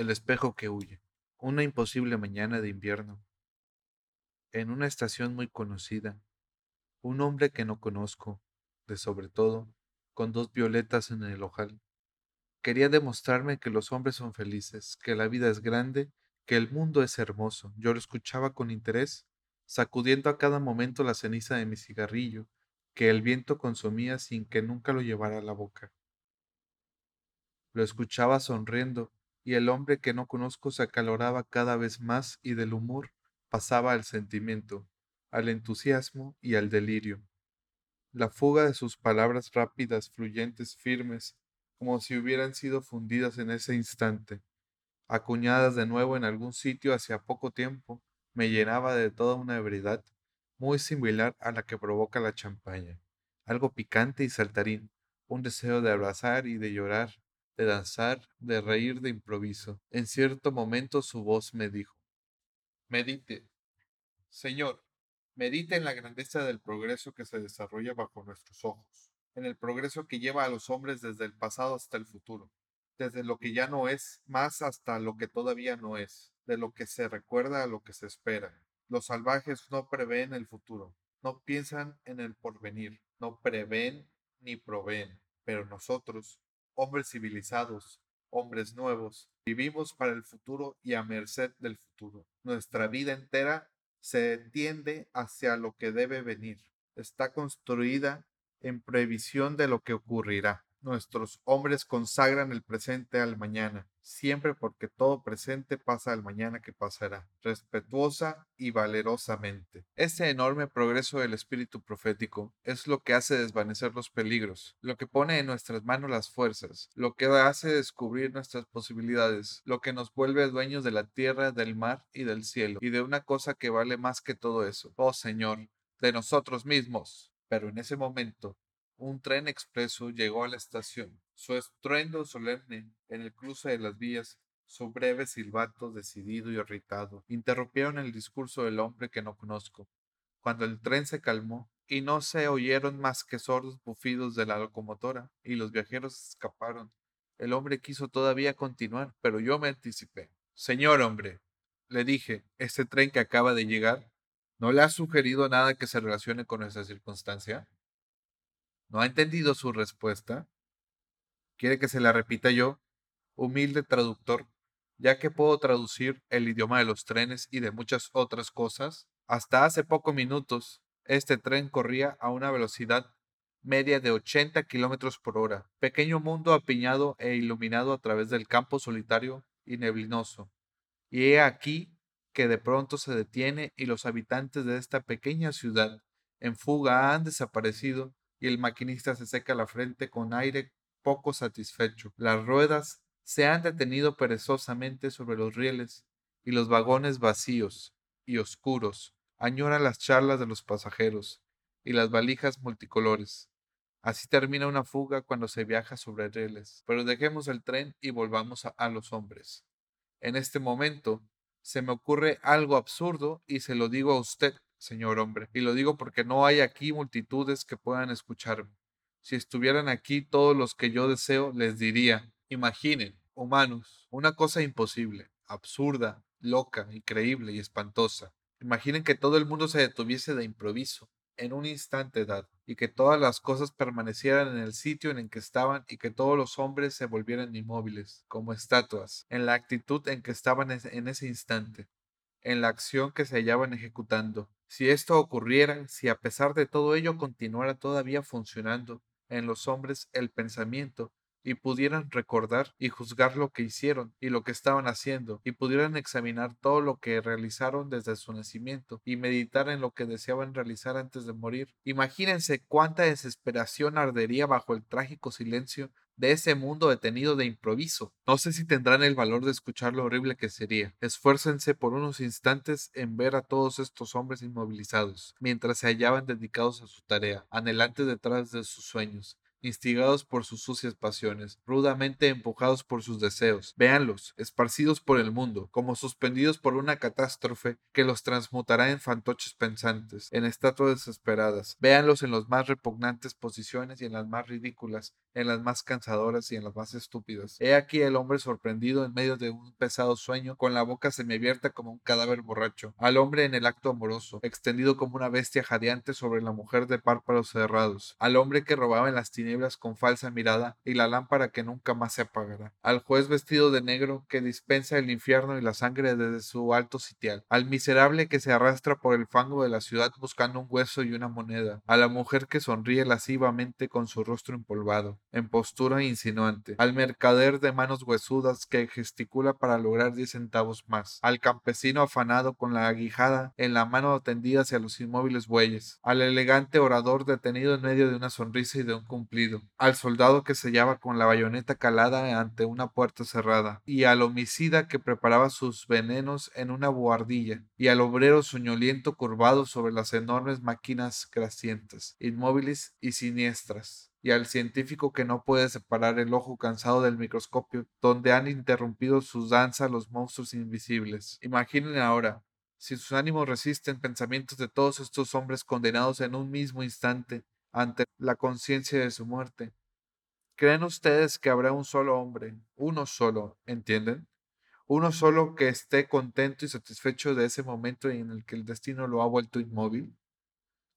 El espejo que huye. Una imposible mañana de invierno. En una estación muy conocida, un hombre que no conozco, de sobre todo, con dos violetas en el ojal. Quería demostrarme que los hombres son felices, que la vida es grande, que el mundo es hermoso. Yo lo escuchaba con interés, sacudiendo a cada momento la ceniza de mi cigarrillo, que el viento consumía sin que nunca lo llevara a la boca. Lo escuchaba sonriendo, y el hombre que no conozco se acaloraba cada vez más y del humor pasaba al sentimiento, al entusiasmo y al delirio. La fuga de sus palabras rápidas, fluyentes, firmes, como si hubieran sido fundidas en ese instante, acuñadas de nuevo en algún sitio hacia poco tiempo, me llenaba de toda una ebriedad muy similar a la que provoca la champaña, algo picante y saltarín, un deseo de abrazar y de llorar, de danzar, de reír de improviso. En cierto momento su voz me dijo, Medite. Señor, medite en la grandeza del progreso que se desarrolla bajo nuestros ojos, en el progreso que lleva a los hombres desde el pasado hasta el futuro, desde lo que ya no es más hasta lo que todavía no es, de lo que se recuerda a lo que se espera. Los salvajes no prevén el futuro, no piensan en el porvenir, no prevén ni proveen, pero nosotros, hombres civilizados, hombres nuevos, vivimos para el futuro y a merced del futuro. Nuestra vida entera se tiende hacia lo que debe venir. Está construida en previsión de lo que ocurrirá. Nuestros hombres consagran el presente al mañana, siempre porque todo presente pasa al mañana que pasará, respetuosa y valerosamente. Este enorme progreso del espíritu profético es lo que hace desvanecer los peligros, lo que pone en nuestras manos las fuerzas, lo que hace descubrir nuestras posibilidades, lo que nos vuelve dueños de la tierra, del mar y del cielo, y de una cosa que vale más que todo eso. Oh Señor, de nosotros mismos. Pero en ese momento un tren expreso llegó a la estación. Su estruendo solemne en el cruce de las vías, su breve silbato decidido y irritado, interrumpieron el discurso del hombre que no conozco. Cuando el tren se calmó y no se oyeron más que sordos bufidos de la locomotora y los viajeros escaparon, el hombre quiso todavía continuar, pero yo me anticipé. Señor hombre, le dije, este tren que acaba de llegar, ¿no le ha sugerido nada que se relacione con esa circunstancia? ¿No ha entendido su respuesta? ¿Quiere que se la repita yo? Humilde traductor, ya que puedo traducir el idioma de los trenes y de muchas otras cosas. Hasta hace pocos minutos, este tren corría a una velocidad media de 80 kilómetros por hora. Pequeño mundo apiñado e iluminado a través del campo solitario y neblinoso. Y he aquí que de pronto se detiene y los habitantes de esta pequeña ciudad en fuga han desaparecido y el maquinista se seca la frente con aire poco satisfecho. Las ruedas se han detenido perezosamente sobre los rieles y los vagones vacíos y oscuros añoran las charlas de los pasajeros y las valijas multicolores. Así termina una fuga cuando se viaja sobre rieles. Pero dejemos el tren y volvamos a, a los hombres. En este momento se me ocurre algo absurdo y se lo digo a usted señor hombre, y lo digo porque no hay aquí multitudes que puedan escucharme. Si estuvieran aquí todos los que yo deseo, les diría, imaginen, humanos, una cosa imposible, absurda, loca, increíble y espantosa. Imaginen que todo el mundo se detuviese de improviso, en un instante dado, y que todas las cosas permanecieran en el sitio en el que estaban y que todos los hombres se volvieran inmóviles, como estatuas, en la actitud en que estaban en ese instante, en la acción que se hallaban ejecutando, si esto ocurriera, si a pesar de todo ello continuara todavía funcionando en los hombres el pensamiento, y pudieran recordar y juzgar lo que hicieron y lo que estaban haciendo, y pudieran examinar todo lo que realizaron desde su nacimiento, y meditar en lo que deseaban realizar antes de morir. Imagínense cuánta desesperación ardería bajo el trágico silencio de ese mundo detenido de improviso. No sé si tendrán el valor de escuchar lo horrible que sería. Esfuércense por unos instantes en ver a todos estos hombres inmovilizados, mientras se hallaban dedicados a su tarea, anhelantes detrás de sus sueños, instigados por sus sucias pasiones, rudamente empujados por sus deseos. Véanlos, esparcidos por el mundo, como suspendidos por una catástrofe que los transmutará en fantoches pensantes, en estatuas desesperadas. Véanlos en las más repugnantes posiciones y en las más ridículas, en las más cansadoras y en las más estúpidas. He aquí el hombre sorprendido en medio de un pesado sueño, con la boca semiabierta como un cadáver borracho, al hombre en el acto amoroso, extendido como una bestia jadeante sobre la mujer de párpados cerrados, al hombre que robaba en las tinieblas con falsa mirada y la lámpara que nunca más se apagará, al juez vestido de negro que dispensa el infierno y la sangre desde su alto sitial, al miserable que se arrastra por el fango de la ciudad buscando un hueso y una moneda, a la mujer que sonríe lascivamente con su rostro empolvado, en postura insinuante, al mercader de manos huesudas que gesticula para lograr diez centavos más, al campesino afanado con la aguijada en la mano tendida hacia los inmóviles bueyes, al elegante orador detenido en medio de una sonrisa y de un cumplido, al soldado que sellaba con la bayoneta calada ante una puerta cerrada, y al homicida que preparaba sus venenos en una buhardilla, y al obrero soñoliento curvado sobre las enormes máquinas grasientas, inmóviles y siniestras y al científico que no puede separar el ojo cansado del microscopio, donde han interrumpido su danza los monstruos invisibles. Imaginen ahora, si sus ánimos resisten pensamientos de todos estos hombres condenados en un mismo instante ante la conciencia de su muerte. ¿Creen ustedes que habrá un solo hombre, uno solo, entienden? Uno solo que esté contento y satisfecho de ese momento en el que el destino lo ha vuelto inmóvil?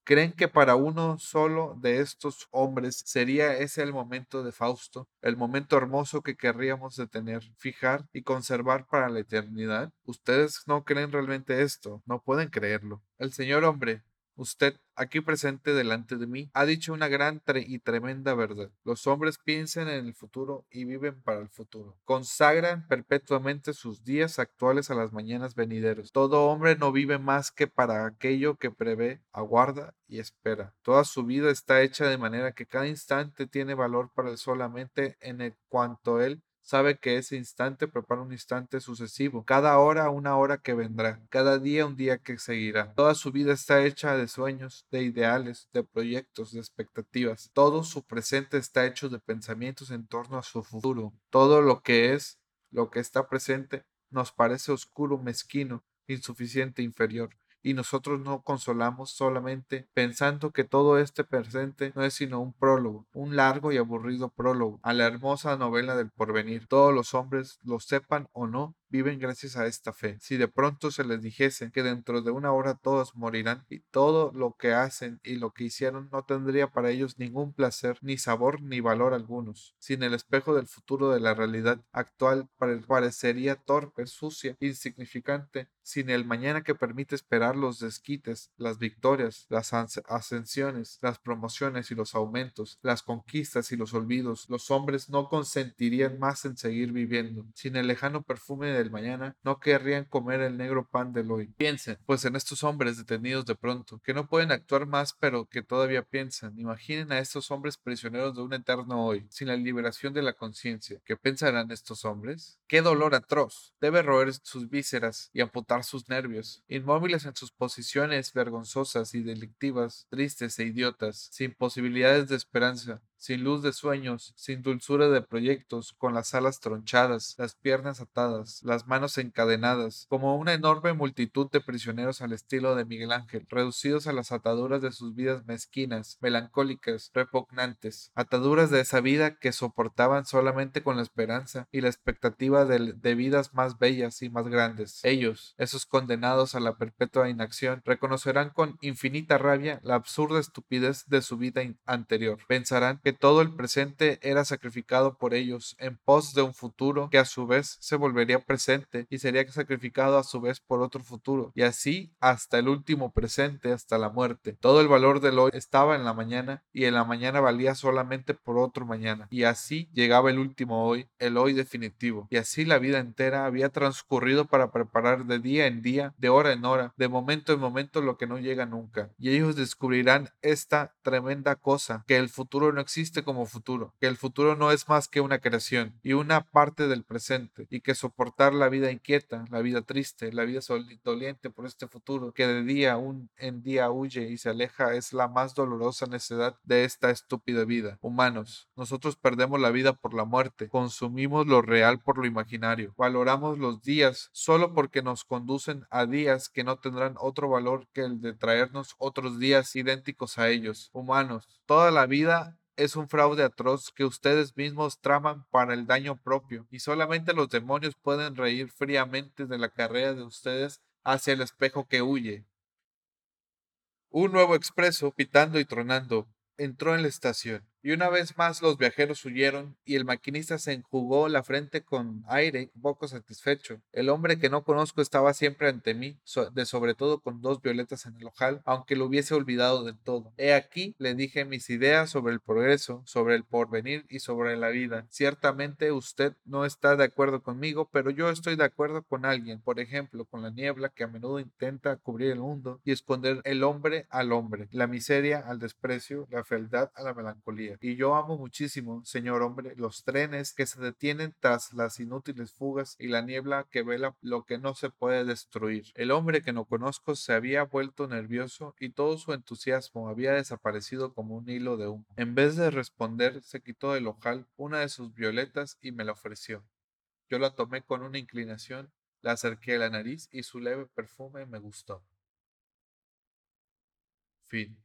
¿Creen que para uno solo de estos hombres sería ese el momento de Fausto, el momento hermoso que querríamos detener, fijar y conservar para la eternidad? Ustedes no creen realmente esto, no pueden creerlo. El señor hombre, Usted, aquí presente delante de mí, ha dicho una gran y tremenda verdad. Los hombres piensan en el futuro y viven para el futuro. Consagran perpetuamente sus días actuales a las mañanas venideras. Todo hombre no vive más que para aquello que prevé, aguarda y espera. Toda su vida está hecha de manera que cada instante tiene valor para él solamente en el cuanto él sabe que ese instante prepara un instante sucesivo, cada hora una hora que vendrá, cada día un día que seguirá. Toda su vida está hecha de sueños, de ideales, de proyectos, de expectativas. Todo su presente está hecho de pensamientos en torno a su futuro. Todo lo que es, lo que está presente, nos parece oscuro, mezquino, insuficiente, inferior y nosotros no consolamos solamente pensando que todo este presente no es sino un prólogo, un largo y aburrido prólogo a la hermosa novela del porvenir. Todos los hombres, lo sepan o no, viven gracias a esta fe. Si de pronto se les dijese que dentro de una hora todos morirán y todo lo que hacen y lo que hicieron no tendría para ellos ningún placer, ni sabor, ni valor algunos. Sin el espejo del futuro de la realidad actual parecería torpe, sucia, insignificante, sin el mañana que permite esperar los desquites, las victorias, las ascensiones, las promociones y los aumentos, las conquistas y los olvidos, los hombres no consentirían más en seguir viviendo. Sin el lejano perfume de mañana no querrían comer el negro pan del hoy. Piensen, pues en estos hombres detenidos de pronto, que no pueden actuar más pero que todavía piensan. Imaginen a estos hombres prisioneros de un eterno hoy, sin la liberación de la conciencia. ¿Qué pensarán estos hombres? ¡Qué dolor atroz! Debe roer sus vísceras y amputar sus nervios, inmóviles en sus posiciones vergonzosas y delictivas, tristes e idiotas, sin posibilidades de esperanza, sin luz de sueños, sin dulzura de proyectos, con las alas tronchadas, las piernas atadas, las manos encadenadas, como una enorme multitud de prisioneros al estilo de Miguel Ángel, reducidos a las ataduras de sus vidas mezquinas, melancólicas, repugnantes, ataduras de esa vida que soportaban solamente con la esperanza y la expectativa de, de vidas más bellas y más grandes. Ellos, esos condenados a la perpetua inacción, reconocerán con infinita rabia la absurda estupidez de su vida anterior. Pensarán que todo el presente era sacrificado por ellos en pos de un futuro que a su vez se volvería presente y sería sacrificado a su vez por otro futuro, y así hasta el último presente, hasta la muerte. Todo el valor del hoy estaba en la mañana y en la mañana valía solamente por otro mañana, y así llegaba el último hoy, el hoy definitivo, y así la vida entera había transcurrido para preparar de día en día, de hora en hora, de momento en momento lo que no llega nunca, y ellos descubrirán esta tremenda cosa, que el futuro no existe existe como futuro, que el futuro no es más que una creación y una parte del presente, y que soportar la vida inquieta, la vida triste, la vida doliente por este futuro, que de día un en día huye y se aleja, es la más dolorosa necedad de esta estúpida vida. Humanos, nosotros perdemos la vida por la muerte, consumimos lo real por lo imaginario, valoramos los días solo porque nos conducen a días que no tendrán otro valor que el de traernos otros días idénticos a ellos. Humanos, toda la vida es un fraude atroz que ustedes mismos traman para el daño propio, y solamente los demonios pueden reír fríamente de la carrera de ustedes hacia el espejo que huye. Un nuevo expreso, pitando y tronando, entró en la estación. Y una vez más los viajeros huyeron y el maquinista se enjugó la frente con aire, poco satisfecho. El hombre que no conozco estaba siempre ante mí, de sobre todo con dos violetas en el ojal, aunque lo hubiese olvidado del todo. He aquí, le dije mis ideas sobre el progreso, sobre el porvenir y sobre la vida. Ciertamente usted no está de acuerdo conmigo, pero yo estoy de acuerdo con alguien, por ejemplo, con la niebla que a menudo intenta cubrir el mundo y esconder el hombre al hombre, la miseria al desprecio, la fealdad a la melancolía. Y yo amo muchísimo, señor hombre, los trenes que se detienen tras las inútiles fugas y la niebla que vela lo que no se puede destruir. El hombre que no conozco se había vuelto nervioso y todo su entusiasmo había desaparecido como un hilo de humo. En vez de responder, se quitó del ojal una de sus violetas y me la ofreció. Yo la tomé con una inclinación, la acerqué a la nariz y su leve perfume me gustó. Fin.